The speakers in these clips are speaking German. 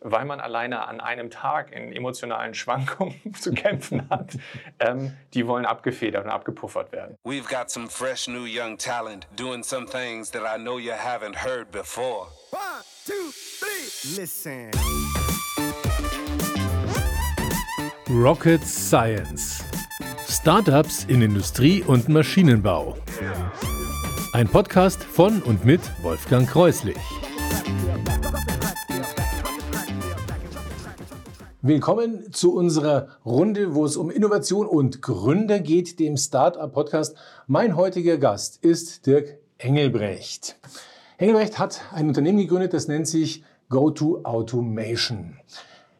weil man alleine an einem Tag in emotionalen Schwankungen zu kämpfen hat, ähm, die wollen abgefedert und abgepuffert werden. We've got some fresh new young talent doing some things that I know you haven't heard before. One, two, three, listen. Rocket Science. Startups in Industrie und Maschinenbau. Ein Podcast von und mit Wolfgang Kreuslich. Willkommen zu unserer Runde, wo es um Innovation und Gründer geht, dem Startup Podcast. Mein heutiger Gast ist Dirk Engelbrecht. Engelbrecht hat ein Unternehmen gegründet, das nennt sich GoTo Automation.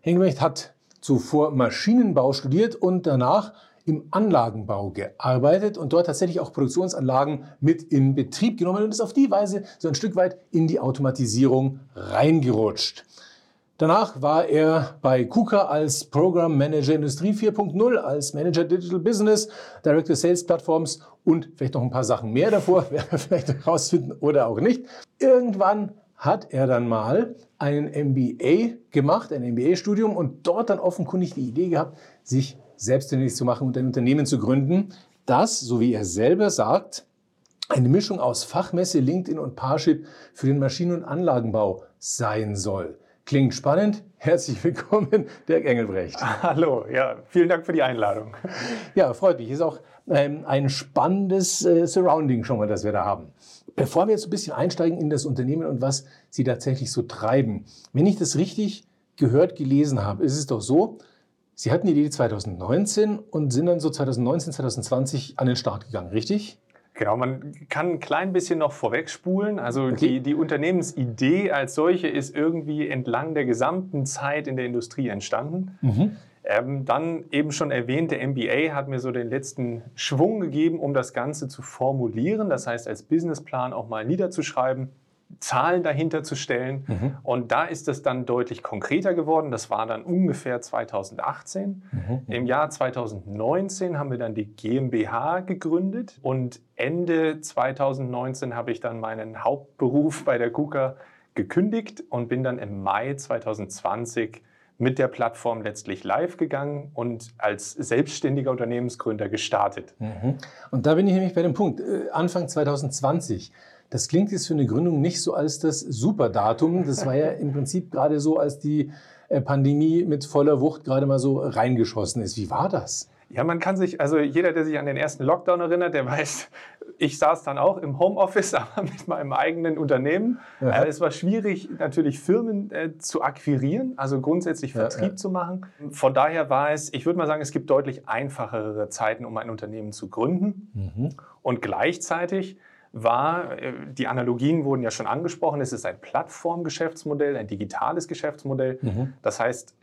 Engelbrecht hat zuvor Maschinenbau studiert und danach im Anlagenbau gearbeitet und dort tatsächlich auch Produktionsanlagen mit in Betrieb genommen und ist auf die Weise so ein Stück weit in die Automatisierung reingerutscht. Danach war er bei KUKA als Program Manager Industrie 4.0, als Manager Digital Business, Director Sales Platforms und vielleicht noch ein paar Sachen mehr davor, werden wir vielleicht herausfinden oder auch nicht. Irgendwann hat er dann mal einen MBA gemacht, ein MBA-Studium und dort dann offenkundig die Idee gehabt, sich selbstständig zu machen und ein Unternehmen zu gründen, das, so wie er selber sagt, eine Mischung aus Fachmesse, LinkedIn und Parship für den Maschinen- und Anlagenbau sein soll. Klingt spannend. Herzlich willkommen, Dirk Engelbrecht. Hallo, ja, vielen Dank für die Einladung. Ja, freut mich. Ist auch ähm, ein spannendes äh, Surrounding schon mal, das wir da haben. Bevor wir jetzt ein bisschen einsteigen in das Unternehmen und was Sie tatsächlich so treiben, wenn ich das richtig gehört, gelesen habe, ist es doch so, Sie hatten die Idee 2019 und sind dann so 2019, 2020 an den Start gegangen, richtig? Genau, man kann ein klein bisschen noch vorwegspulen. Also okay. die, die Unternehmensidee als solche ist irgendwie entlang der gesamten Zeit in der Industrie entstanden. Mhm. Ähm, dann eben schon erwähnt, der MBA hat mir so den letzten Schwung gegeben, um das Ganze zu formulieren, das heißt als Businessplan auch mal niederzuschreiben. Zahlen dahinter zu stellen. Mhm. Und da ist es dann deutlich konkreter geworden. Das war dann ungefähr 2018. Mhm. Im Jahr 2019 haben wir dann die GmbH gegründet und Ende 2019 habe ich dann meinen Hauptberuf bei der KUKA gekündigt und bin dann im Mai 2020 mit der Plattform letztlich live gegangen und als selbstständiger Unternehmensgründer gestartet. Mhm. Und da bin ich nämlich bei dem Punkt. Äh, Anfang 2020 das klingt jetzt für eine Gründung nicht so als das Superdatum. Das war ja im Prinzip gerade so, als die äh, Pandemie mit voller Wucht gerade mal so reingeschossen ist. Wie war das? Ja, man kann sich, also jeder, der sich an den ersten Lockdown erinnert, der weiß, ich saß dann auch im Homeoffice, aber mit meinem eigenen Unternehmen. Ja. Äh, es war schwierig, natürlich Firmen äh, zu akquirieren, also grundsätzlich Vertrieb ja, ja. zu machen. Von daher war es, ich würde mal sagen, es gibt deutlich einfachere Zeiten, um ein Unternehmen zu gründen. Mhm. Und gleichzeitig war, äh, die Analogien wurden ja schon angesprochen, es ist ein Plattformgeschäftsmodell, ein digitales Geschäftsmodell. Mhm. Das heißt,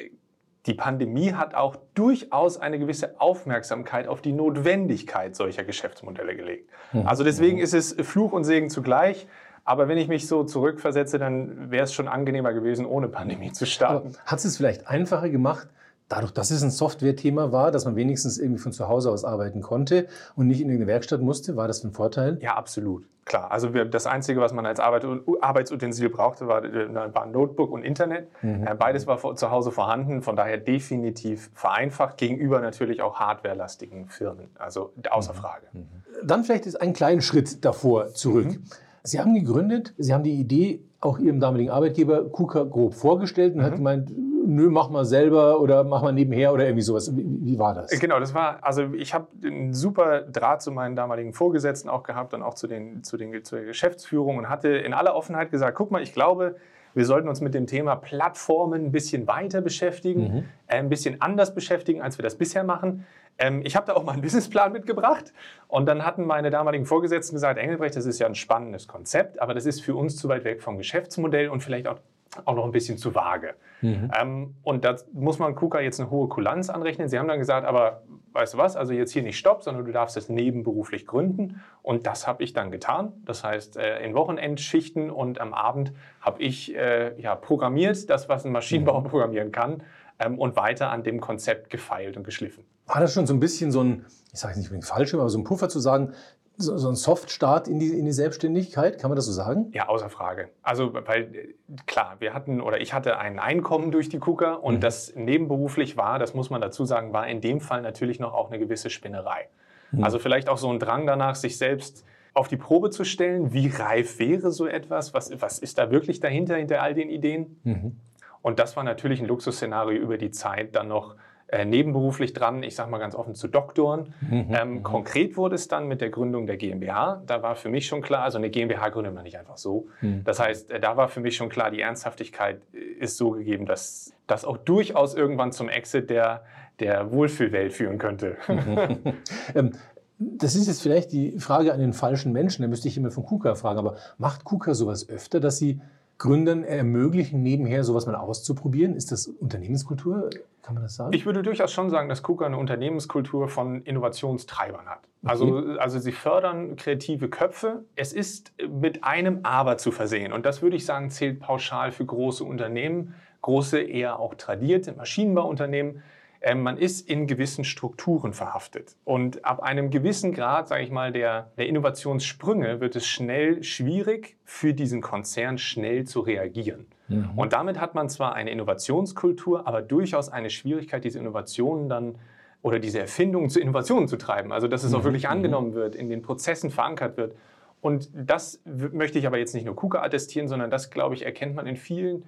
die Pandemie hat auch durchaus eine gewisse Aufmerksamkeit auf die Notwendigkeit solcher Geschäftsmodelle gelegt. Mhm. Also deswegen mhm. ist es Fluch und Segen zugleich. Aber wenn ich mich so zurückversetze, dann wäre es schon angenehmer gewesen, ohne Pandemie zu starten. Hat es vielleicht einfacher gemacht, dadurch, dass es ein Software-Thema war, dass man wenigstens irgendwie von zu Hause aus arbeiten konnte und nicht in irgendeine Werkstatt musste, war das ein Vorteil? Ja, absolut. Klar, also wir, das Einzige, was man als Arbeit, Arbeitsutensil brauchte, war, äh, war ein Notebook und Internet. Mhm. Äh, beides war zu Hause vorhanden, von daher definitiv vereinfacht gegenüber natürlich auch hardwarelastigen Firmen. Also außer mhm. Frage. Mhm. Dann vielleicht ist ein kleiner Schritt davor zurück. Mhm. Sie haben gegründet, Sie haben die Idee auch Ihrem damaligen Arbeitgeber KUKA grob vorgestellt und hat mhm. gemeint, nö, mach mal selber oder mach mal nebenher oder irgendwie sowas. Wie, wie war das? Genau, das war, also ich habe einen super Draht zu meinen damaligen Vorgesetzten auch gehabt und auch zu, den, zu, den, zur Geschäftsführung und hatte in aller Offenheit gesagt, guck mal, ich glaube, wir sollten uns mit dem Thema Plattformen ein bisschen weiter beschäftigen, mhm. äh, ein bisschen anders beschäftigen, als wir das bisher machen. Ähm, ich habe da auch mal einen Businessplan mitgebracht und dann hatten meine damaligen Vorgesetzten gesagt, Engelbrecht, das ist ja ein spannendes Konzept, aber das ist für uns zu weit weg vom Geschäftsmodell und vielleicht auch auch noch ein bisschen zu vage. Mhm. Ähm, und da muss man KUKA jetzt eine hohe Kulanz anrechnen. Sie haben dann gesagt, aber weißt du was, also jetzt hier nicht Stopp, sondern du darfst es nebenberuflich gründen. Und das habe ich dann getan. Das heißt, äh, in Wochenendschichten und am Abend habe ich äh, ja, programmiert, das, was ein Maschinenbauer mhm. programmieren kann, ähm, und weiter an dem Konzept gefeilt und geschliffen. War das schon so ein bisschen so ein, ich sage es nicht unbedingt falsch, aber so ein Puffer zu sagen, so, so ein Softstart in die, in die Selbstständigkeit, kann man das so sagen? Ja, außer Frage. Also, weil klar, wir hatten oder ich hatte ein Einkommen durch die KUKA und mhm. das nebenberuflich war, das muss man dazu sagen, war in dem Fall natürlich noch auch eine gewisse Spinnerei. Mhm. Also vielleicht auch so ein Drang danach, sich selbst auf die Probe zu stellen, wie reif wäre so etwas, was, was ist da wirklich dahinter, hinter all den Ideen. Mhm. Und das war natürlich ein Luxusszenario über die Zeit dann noch äh, nebenberuflich dran, ich sage mal ganz offen, zu Doktoren. Mhm. Ähm, mhm. konkret wurde es dann mit der Gründung der GmbH. Da war für mich schon klar, also eine GmbH gründet man nicht einfach so. Mhm. Das heißt, äh, da war für mich schon klar, die Ernsthaftigkeit äh, ist so gegeben, dass das auch durchaus irgendwann zum Exit der, der Wohlfühlwelt führen könnte. ähm, das ist jetzt vielleicht die Frage an den falschen Menschen, da müsste ich immer von KUKA fragen, aber macht KUKA sowas öfter, dass sie Gründern ermöglichen, nebenher sowas mal auszuprobieren? Ist das Unternehmenskultur? Kann man das sagen? Ich würde durchaus schon sagen, dass KUKA eine Unternehmenskultur von Innovationstreibern hat. Okay. Also, also sie fördern kreative Köpfe. Es ist mit einem Aber zu versehen. Und das würde ich sagen, zählt pauschal für große Unternehmen, große eher auch tradierte Maschinenbauunternehmen. Ähm, man ist in gewissen Strukturen verhaftet. Und ab einem gewissen Grad, sage ich mal, der, der Innovationssprünge wird es schnell schwierig für diesen Konzern schnell zu reagieren. Mhm. Und damit hat man zwar eine Innovationskultur, aber durchaus eine Schwierigkeit, diese Innovationen dann oder diese Erfindungen zu Innovationen zu treiben. Also dass es auch mhm. wirklich mhm. angenommen wird, in den Prozessen verankert wird. Und das möchte ich aber jetzt nicht nur KUKA attestieren, sondern das, glaube ich, erkennt man in vielen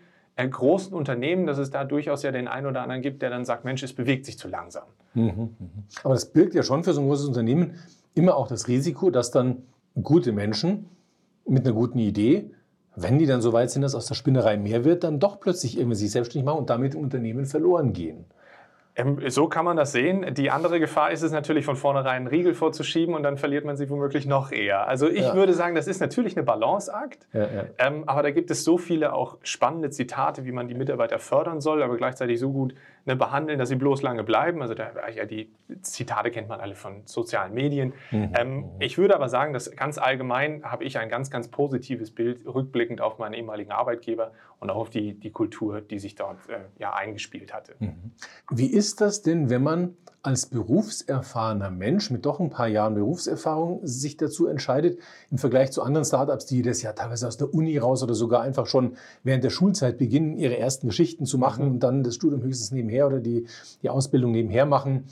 großen Unternehmen, dass es da durchaus ja den einen oder anderen gibt, der dann sagt, Mensch, es bewegt sich zu langsam. Mhm, mhm. Aber das birgt ja schon für so ein großes Unternehmen immer auch das Risiko, dass dann gute Menschen mit einer guten Idee, wenn die dann so weit sind, dass aus der Spinnerei mehr wird, dann doch plötzlich irgendwie sich selbstständig machen und damit im Unternehmen verloren gehen. Ähm, so kann man das sehen. Die andere Gefahr ist es natürlich von vornherein einen Riegel vorzuschieben und dann verliert man sie womöglich noch eher. Also ich ja. würde sagen, das ist natürlich eine Balanceakt, ja, ja. ähm, aber da gibt es so viele auch spannende Zitate, wie man die Mitarbeiter fördern soll, aber gleichzeitig so gut ne, behandeln, dass sie bloß lange bleiben. Also da, ja, die Zitate kennt man alle von sozialen Medien. Mhm. Ähm, ich würde aber sagen, dass ganz allgemein habe ich ein ganz, ganz positives Bild rückblickend auf meinen ehemaligen Arbeitgeber und auch auf die, die Kultur, die sich dort äh, ja, eingespielt hatte. Mhm. Wie ist das denn, wenn man als berufserfahrener Mensch mit doch ein paar Jahren Berufserfahrung sich dazu entscheidet, im Vergleich zu anderen Startups, die das ja teilweise aus der Uni raus oder sogar einfach schon während der Schulzeit beginnen, ihre ersten Geschichten zu machen mhm. und dann das Studium höchstens nebenher oder die, die Ausbildung nebenher machen.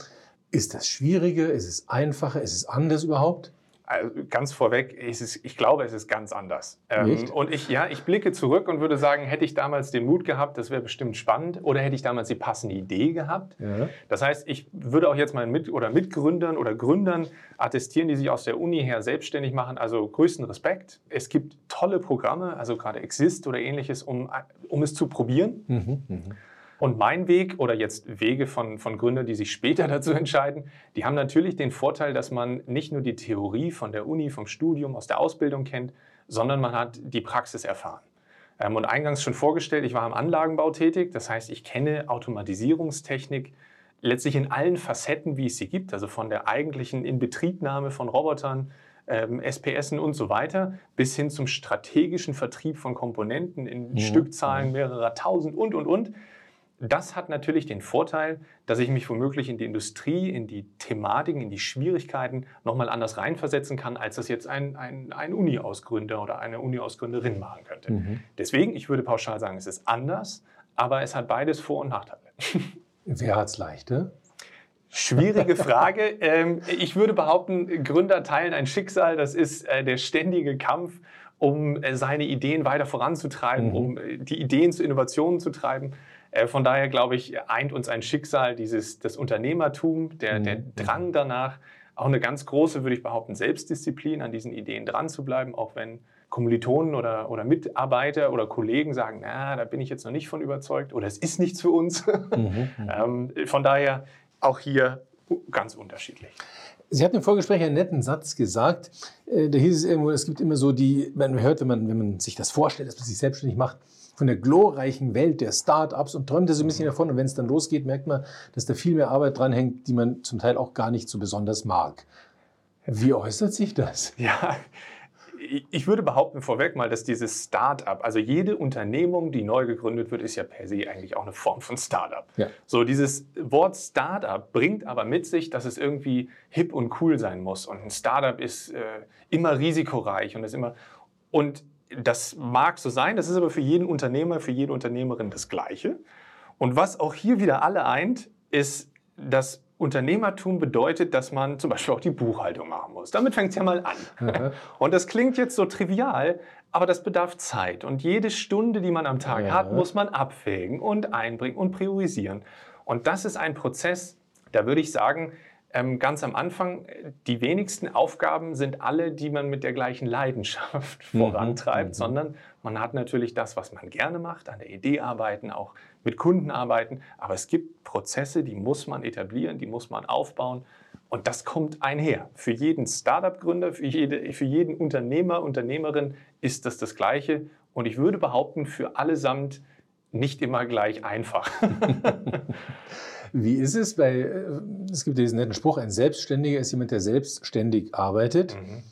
Ist das schwieriger? Ist es einfacher? Ist es anders überhaupt? Also ganz vorweg, es, ich glaube, es ist ganz anders. Ähm, und ich, ja, ich blicke zurück und würde sagen, hätte ich damals den Mut gehabt, das wäre bestimmt spannend, oder hätte ich damals die passende Idee gehabt. Ja. Das heißt, ich würde auch jetzt mal mit oder Mitgründern oder Gründern attestieren, die sich aus der Uni her selbstständig machen. Also größten Respekt. Es gibt tolle Programme, also gerade Exist oder ähnliches, um, um es zu probieren. Mhm, mh. Und mein Weg oder jetzt Wege von, von Gründern, die sich später dazu entscheiden, die haben natürlich den Vorteil, dass man nicht nur die Theorie von der Uni, vom Studium, aus der Ausbildung kennt, sondern man hat die Praxis erfahren. Ähm, und eingangs schon vorgestellt, ich war im Anlagenbau tätig, das heißt, ich kenne Automatisierungstechnik letztlich in allen Facetten, wie es sie gibt, also von der eigentlichen Inbetriebnahme von Robotern, ähm, SPSen und so weiter, bis hin zum strategischen Vertrieb von Komponenten in mhm. Stückzahlen mehrerer tausend und, und, und. Das hat natürlich den Vorteil, dass ich mich womöglich in die Industrie, in die Thematiken, in die Schwierigkeiten nochmal anders reinversetzen kann, als das jetzt ein, ein, ein Uni-Ausgründer oder eine Uni-Ausgründerin machen könnte. Mhm. Deswegen, ich würde pauschal sagen, es ist anders, aber es hat beides Vor- und Nachteile. Wer hat es leichter? Schwierige Frage. Ähm, ich würde behaupten, Gründer teilen ein Schicksal. Das ist äh, der ständige Kampf, um äh, seine Ideen weiter voranzutreiben, mhm. um äh, die Ideen zu Innovationen zu treiben. Äh, von daher glaube ich, eint uns ein Schicksal, dieses, das Unternehmertum, der, mhm. der Drang danach, auch eine ganz große, würde ich behaupten, Selbstdisziplin, an diesen Ideen dran zu bleiben, auch wenn Kommilitonen oder, oder Mitarbeiter oder Kollegen sagen, na, da bin ich jetzt noch nicht von überzeugt oder es ist nichts für uns. Mhm. mhm. ähm, von daher auch hier ganz unterschiedlich. Sie hatten im Vorgespräch einen netten Satz gesagt. Äh, da hieß es irgendwo, es gibt immer so die, man hört, wenn man, wenn man sich das vorstellt, dass man sich selbstständig macht, von der glorreichen Welt der Start-ups und träumt da so ein bisschen davon. Und wenn es dann losgeht, merkt man, dass da viel mehr Arbeit dran hängt, die man zum Teil auch gar nicht so besonders mag. Wie äußert sich das? Ja, ich würde behaupten vorweg mal, dass dieses Start-up, also jede Unternehmung, die neu gegründet wird, ist ja per se eigentlich auch eine Form von Start-up. Ja. So, dieses Wort Start-up bringt aber mit sich, dass es irgendwie hip und cool sein muss. Und ein Start-up ist äh, immer risikoreich und ist immer. Und das mag so sein, das ist aber für jeden Unternehmer, für jede Unternehmerin das Gleiche. Und was auch hier wieder alle eint, ist, dass Unternehmertum bedeutet, dass man zum Beispiel auch die Buchhaltung machen muss. Damit fängt es ja mal an. Und das klingt jetzt so trivial, aber das bedarf Zeit. Und jede Stunde, die man am Tag ja. hat, muss man abwägen und einbringen und priorisieren. Und das ist ein Prozess, da würde ich sagen, ähm, ganz am Anfang, die wenigsten Aufgaben sind alle, die man mit der gleichen Leidenschaft mhm. vorantreibt, mhm. sondern man hat natürlich das, was man gerne macht, an der Idee arbeiten, auch mit Kunden arbeiten. Aber es gibt Prozesse, die muss man etablieren, die muss man aufbauen. Und das kommt einher. Für jeden Startup-Gründer, für, jede, für jeden Unternehmer, Unternehmerin ist das das Gleiche. Und ich würde behaupten, für allesamt nicht immer gleich einfach. Wie ist es bei, äh, es gibt diesen netten Spruch, ein Selbstständiger ist jemand, der selbstständig arbeitet. Mhm.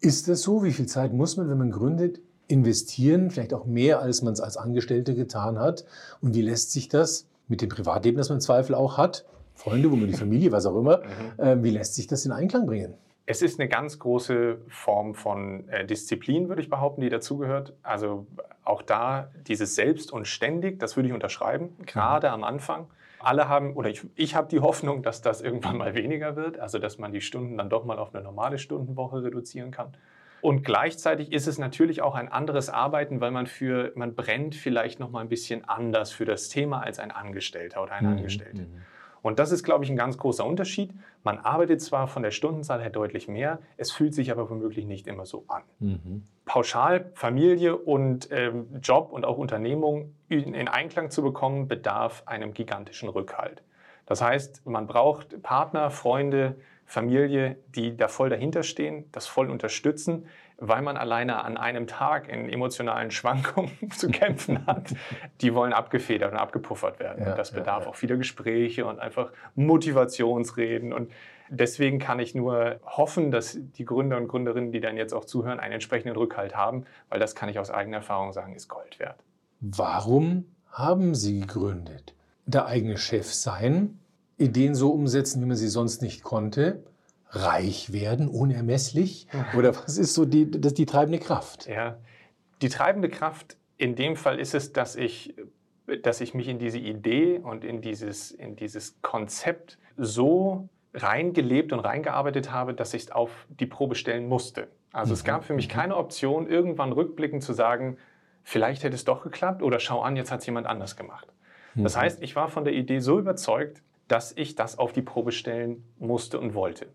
Ist das so? Wie viel Zeit muss man, wenn man gründet, investieren? Vielleicht auch mehr, als man es als Angestellte getan hat. Und wie lässt sich das mit dem Privatleben, das man im Zweifel auch hat, Freunde, wo man die Familie, was auch immer, mhm. äh, wie lässt sich das in Einklang bringen? Es ist eine ganz große Form von äh, Disziplin, würde ich behaupten, die dazugehört. Also auch da dieses Selbst und ständig, das würde ich unterschreiben, gerade mhm. am Anfang alle haben, oder ich, ich habe die Hoffnung, dass das irgendwann mal weniger wird, also dass man die Stunden dann doch mal auf eine normale Stundenwoche reduzieren kann. Und gleichzeitig ist es natürlich auch ein anderes Arbeiten, weil man für, man brennt vielleicht noch mal ein bisschen anders für das Thema als ein Angestellter oder eine mhm. Angestellte. Mhm. Und das ist, glaube ich, ein ganz großer Unterschied. Man arbeitet zwar von der Stundenzahl her deutlich mehr, es fühlt sich aber womöglich nicht immer so an. Mhm. Pauschal Familie und ähm, Job und auch Unternehmung in Einklang zu bekommen, bedarf einem gigantischen Rückhalt. Das heißt, man braucht Partner, Freunde, Familie, die da voll dahinter stehen, das voll unterstützen, weil man alleine an einem Tag in emotionalen Schwankungen zu kämpfen hat. Die wollen abgefedert und abgepuffert werden. Ja, und das bedarf ja, ja. auch vieler Gespräche und einfach Motivationsreden. Und deswegen kann ich nur hoffen, dass die Gründer und Gründerinnen, die dann jetzt auch zuhören, einen entsprechenden Rückhalt haben, weil das kann ich aus eigener Erfahrung sagen, ist Gold wert. Warum haben Sie gegründet? Der eigene Chef sein, Ideen so umsetzen, wie man sie sonst nicht konnte, reich werden, unermesslich? Oder was ist so die, das, die treibende Kraft? Ja, die treibende Kraft in dem Fall ist es, dass ich, dass ich mich in diese Idee und in dieses, in dieses Konzept so reingelebt und reingearbeitet habe, dass ich es auf die Probe stellen musste. Also mhm. es gab für mich mhm. keine Option, irgendwann rückblickend zu sagen, vielleicht hätte es doch geklappt oder schau an, jetzt hat es jemand anders gemacht. Das mhm. heißt, ich war von der Idee so überzeugt, dass ich das auf die Probe stellen musste und wollte.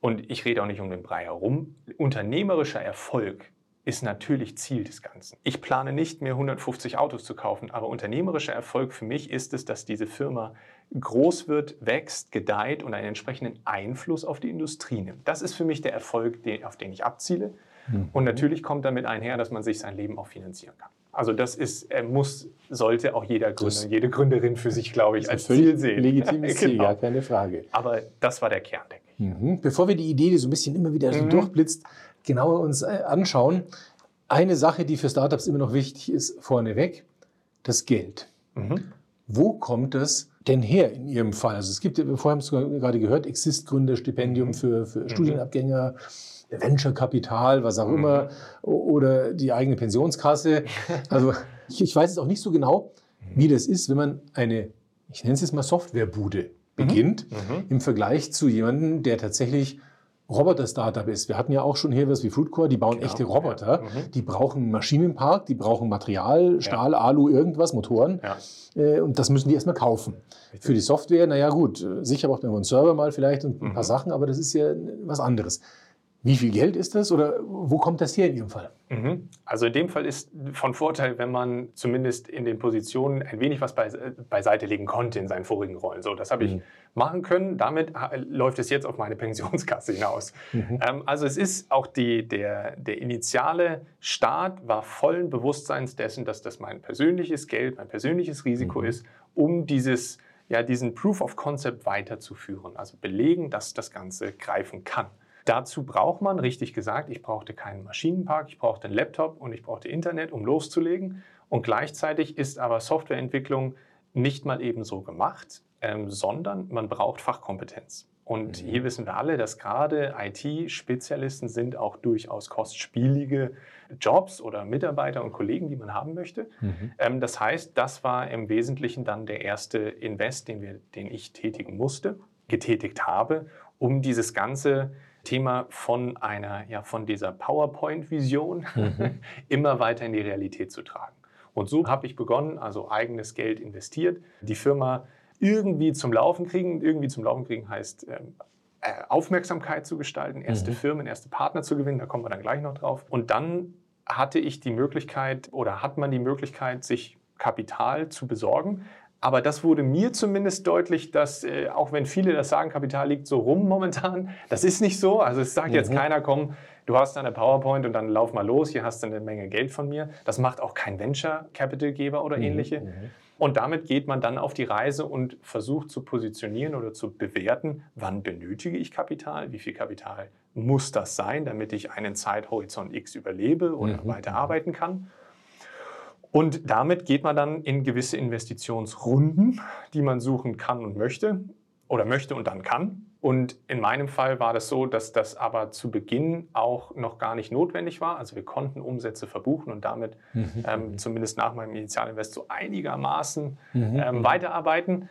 Und ich rede auch nicht um den Brei herum. Unternehmerischer Erfolg ist natürlich Ziel des Ganzen. Ich plane nicht mehr 150 Autos zu kaufen, aber unternehmerischer Erfolg für mich ist es, dass diese Firma groß wird, wächst, gedeiht und einen entsprechenden Einfluss auf die Industrie nimmt. Das ist für mich der Erfolg, auf den ich abziele. Mhm. Und natürlich kommt damit einher, dass man sich sein Leben auch finanzieren kann. Also das ist, muss, sollte auch jeder Gründer, jede Gründerin für sich, glaube ich, als Ziel sehen. Legitimes Ziel, genau. ja, keine Frage. Aber das war der Kern, denke ich. Mhm. Bevor wir die Idee, die so ein bisschen immer wieder mhm. durchblitzt, genauer uns äh, anschauen, eine Sache, die für Startups immer noch wichtig ist, vorneweg, das Geld. Mhm. Wo kommt das denn her in Ihrem Fall? Also es gibt, vorher haben Sie gerade gehört, Exist-Gründerstipendium mhm. für, für mhm. Studienabgänger. Venture-Kapital, was auch mhm. immer, oder die eigene Pensionskasse. Also ich, ich weiß jetzt auch nicht so genau, wie das ist, wenn man eine, ich nenne es jetzt mal Softwarebude beginnt, mhm. mhm. im Vergleich zu jemandem, der tatsächlich Roboter-Startup ist. Wir hatten ja auch schon hier was wie Foodcore, die bauen genau. echte Roboter. Ja. Mhm. Die brauchen einen Maschinenpark, die brauchen Material, Stahl, ja. Alu, irgendwas, Motoren. Ja. Äh, und das müssen die erstmal kaufen. Richtig. Für die Software, naja gut, sicher braucht man einen Server mal vielleicht und ein paar mhm. Sachen, aber das ist ja was anderes. Wie viel Geld ist das oder wo kommt das her in Ihrem Fall? Mhm. Also in dem Fall ist von Vorteil, wenn man zumindest in den Positionen ein wenig was beiseite legen konnte in seinen vorigen Rollen. So, das habe ich mhm. machen können. Damit läuft es jetzt auf meine Pensionskasse hinaus. Mhm. Ähm, also es ist auch die, der, der initiale Start war vollen Bewusstseins dessen, dass das mein persönliches Geld, mein persönliches Risiko mhm. ist, um dieses ja, diesen Proof of Concept weiterzuführen, also belegen, dass das Ganze greifen kann. Dazu braucht man, richtig gesagt, ich brauchte keinen Maschinenpark, ich brauchte einen Laptop und ich brauchte Internet, um loszulegen. Und gleichzeitig ist aber Softwareentwicklung nicht mal eben so gemacht, ähm, sondern man braucht Fachkompetenz. Und mhm. hier wissen wir alle, dass gerade IT-Spezialisten sind auch durchaus kostspielige Jobs oder Mitarbeiter und Kollegen, die man haben möchte. Mhm. Ähm, das heißt, das war im Wesentlichen dann der erste Invest, den, wir, den ich tätigen musste, getätigt habe, um dieses ganze Thema von einer, ja, von dieser PowerPoint-Vision mhm. immer weiter in die Realität zu tragen. Und so habe ich begonnen, also eigenes Geld investiert, die Firma irgendwie zum Laufen kriegen. Irgendwie zum Laufen kriegen heißt ähm, äh, Aufmerksamkeit zu gestalten, erste mhm. Firmen, erste Partner zu gewinnen, da kommen wir dann gleich noch drauf. Und dann hatte ich die Möglichkeit oder hat man die Möglichkeit, sich Kapital zu besorgen. Aber das wurde mir zumindest deutlich, dass äh, auch wenn viele das sagen, Kapital liegt so rum momentan, das ist nicht so. Also es sagt mhm. jetzt keiner, komm, du hast eine PowerPoint und dann lauf mal los, hier hast du eine Menge Geld von mir. Das macht auch kein Venture Capital Geber oder mhm. ähnliche. Mhm. Und damit geht man dann auf die Reise und versucht zu positionieren oder zu bewerten, wann benötige ich Kapital, wie viel Kapital muss das sein, damit ich einen Zeithorizont X überlebe oder mhm. weiterarbeiten kann. Und damit geht man dann in gewisse Investitionsrunden, die man suchen kann und möchte oder möchte und dann kann. Und in meinem Fall war das so, dass das aber zu Beginn auch noch gar nicht notwendig war. Also wir konnten Umsätze verbuchen und damit mhm. ähm, zumindest nach meinem Initialinvest so einigermaßen mhm. ähm, weiterarbeiten.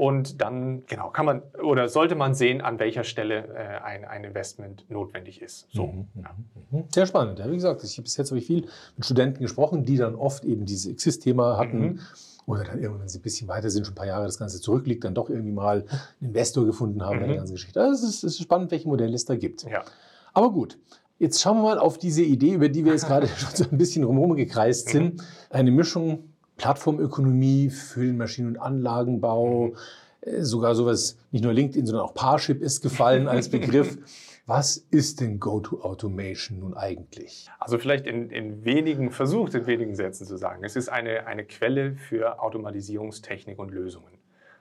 Und dann, genau, kann man oder sollte man sehen, an welcher Stelle äh, ein, ein Investment notwendig ist. So, mhm. ja. Mhm. Sehr spannend. Ja, wie gesagt, ich, bis jetzt habe ich viel mit Studenten gesprochen, die dann oft eben dieses Exist-Thema hatten mhm oder dann irgendwann, wenn sie ein bisschen weiter sind, schon ein paar Jahre das Ganze zurückliegt, dann doch irgendwie mal einen Investor gefunden haben mhm. in der ganzen Geschichte. Also es ist, es ist spannend, welche Modelle es da gibt. Ja. Aber gut, jetzt schauen wir mal auf diese Idee, über die wir jetzt gerade schon so ein bisschen rumherum gekreist mhm. sind. Eine Mischung Plattformökonomie für den Maschinen- und Anlagenbau, mhm. Äh, sogar sowas, nicht nur LinkedIn, sondern auch Parship ist gefallen als Begriff. Was ist denn Go-to-Automation nun eigentlich? Also vielleicht in, in, wenigen, versucht in wenigen Sätzen zu sagen. Es ist eine, eine Quelle für Automatisierungstechnik und Lösungen.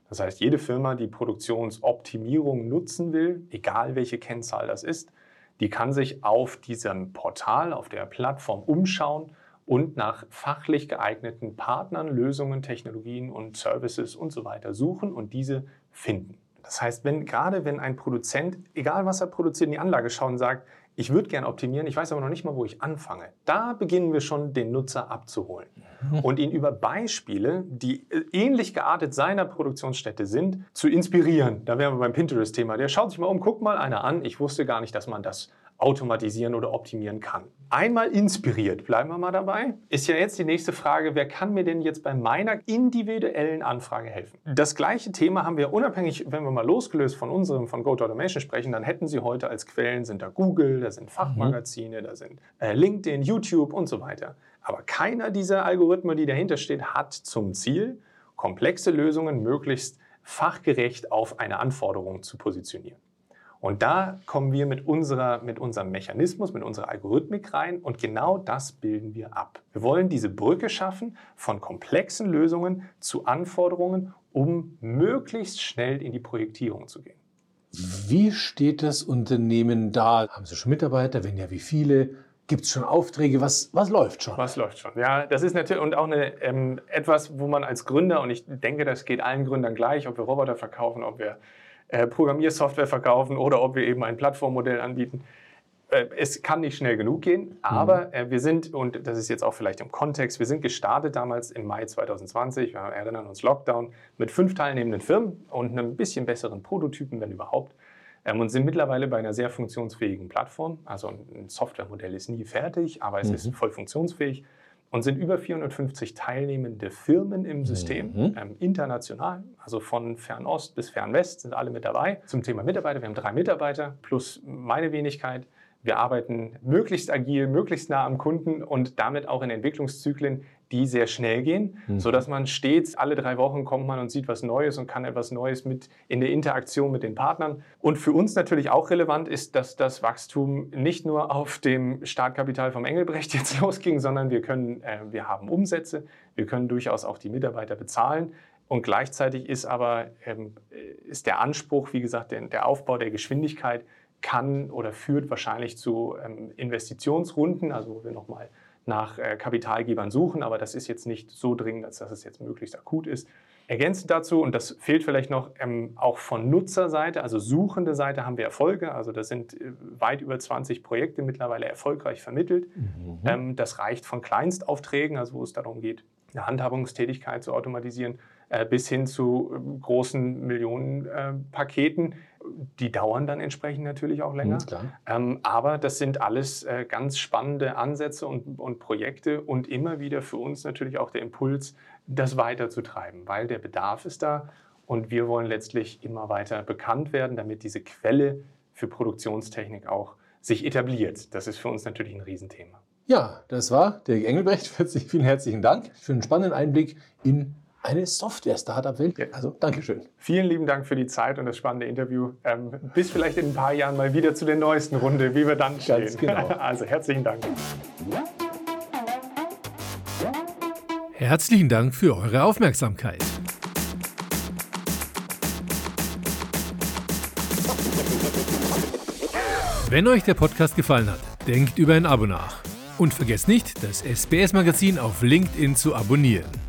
Das heißt, jede Firma, die Produktionsoptimierung nutzen will, egal welche Kennzahl das ist, die kann sich auf diesem Portal, auf der Plattform umschauen und nach fachlich geeigneten Partnern, Lösungen, Technologien und Services und so weiter suchen und diese finden. Das heißt, wenn, gerade wenn ein Produzent, egal was er produziert, in die Anlage schaut und sagt, ich würde gerne optimieren, ich weiß aber noch nicht mal, wo ich anfange. Da beginnen wir schon, den Nutzer abzuholen mhm. und ihn über Beispiele, die äh, ähnlich geartet seiner Produktionsstätte sind, zu inspirieren. Da wären wir beim Pinterest-Thema. Der schaut sich mal um, guckt mal einer an. Ich wusste gar nicht, dass man das automatisieren oder optimieren kann. Einmal inspiriert, bleiben wir mal dabei, ist ja jetzt die nächste Frage, wer kann mir denn jetzt bei meiner individuellen Anfrage helfen? Das gleiche Thema haben wir unabhängig, wenn wir mal losgelöst von unserem, von Go to Automation sprechen, dann hätten Sie heute als Quellen, sind da Google, da sind Fachmagazine, mhm. da sind äh, LinkedIn, YouTube und so weiter. Aber keiner dieser Algorithmen, die dahinter steht, hat zum Ziel, komplexe Lösungen möglichst fachgerecht auf eine Anforderung zu positionieren. Und da kommen wir mit, unserer, mit unserem Mechanismus, mit unserer Algorithmik rein und genau das bilden wir ab. Wir wollen diese Brücke schaffen von komplexen Lösungen zu Anforderungen, um möglichst schnell in die Projektierung zu gehen. Wie steht das Unternehmen da? Haben Sie schon Mitarbeiter? Wenn ja, wie viele? Gibt es schon Aufträge? Was, was läuft schon? Was läuft schon? Ja, das ist natürlich und auch eine, ähm, etwas, wo man als Gründer, und ich denke, das geht allen Gründern gleich, ob wir Roboter verkaufen, ob wir äh, Programmiersoftware verkaufen oder ob wir eben ein Plattformmodell anbieten. Äh, es kann nicht schnell genug gehen, aber mhm. äh, wir sind, und das ist jetzt auch vielleicht im Kontext, wir sind gestartet damals im Mai 2020, wir erinnern uns Lockdown, mit fünf teilnehmenden Firmen und einem bisschen besseren Prototypen, wenn überhaupt, ähm, und sind mittlerweile bei einer sehr funktionsfähigen Plattform. Also ein Softwaremodell ist nie fertig, aber es mhm. ist voll funktionsfähig und sind über 450 teilnehmende Firmen im System, mhm. ähm, international, also von Fernost bis Fernwest sind alle mit dabei. Zum Thema Mitarbeiter, wir haben drei Mitarbeiter plus meine Wenigkeit. Wir arbeiten möglichst agil, möglichst nah am Kunden und damit auch in Entwicklungszyklen, die sehr schnell gehen, mhm. sodass man stets alle drei Wochen kommt man und sieht was Neues und kann etwas Neues mit in der Interaktion mit den Partnern. Und für uns natürlich auch relevant ist, dass das Wachstum nicht nur auf dem Startkapital vom Engelbrecht jetzt losging, sondern wir können, äh, wir haben Umsätze, wir können durchaus auch die Mitarbeiter bezahlen. Und gleichzeitig ist aber ähm, ist der Anspruch, wie gesagt, der, der Aufbau der Geschwindigkeit kann oder führt wahrscheinlich zu ähm, Investitionsrunden, also wo wir nochmal nach äh, Kapitalgebern suchen, aber das ist jetzt nicht so dringend, als dass es jetzt möglichst akut ist. Ergänzend dazu, und das fehlt vielleicht noch, ähm, auch von Nutzerseite, also suchende Seite haben wir Erfolge. Also das sind äh, weit über 20 Projekte mittlerweile erfolgreich vermittelt. Mhm. Ähm, das reicht von Kleinstaufträgen, also wo es darum geht, eine Handhabungstätigkeit zu automatisieren, äh, bis hin zu äh, großen Millionenpaketen. Die dauern dann entsprechend natürlich auch länger. Mhm, aber das sind alles äh, ganz spannende Ansätze und, und Projekte und immer wieder für uns natürlich auch der Impuls, das weiterzutreiben, weil der Bedarf ist da und wir wollen letztlich immer weiter bekannt werden, damit diese Quelle für Produktionstechnik auch sich etabliert. Das ist für uns natürlich ein Riesenthema. Ja, das war Dirk Engelbrecht. Vielen herzlichen Dank für einen spannenden Einblick in eine Software-Startup-Welt. Ja. Also, Dankeschön. Vielen lieben Dank für die Zeit und das spannende Interview. Ähm, bis vielleicht in ein paar Jahren mal wieder zu der neuesten Runde, wie wir dann stehen. Ganz genau. Also, herzlichen Dank. Herzlichen Dank für eure Aufmerksamkeit. Wenn euch der Podcast gefallen hat, denkt über ein Abo nach. Und vergesst nicht, das SBS-Magazin auf LinkedIn zu abonnieren.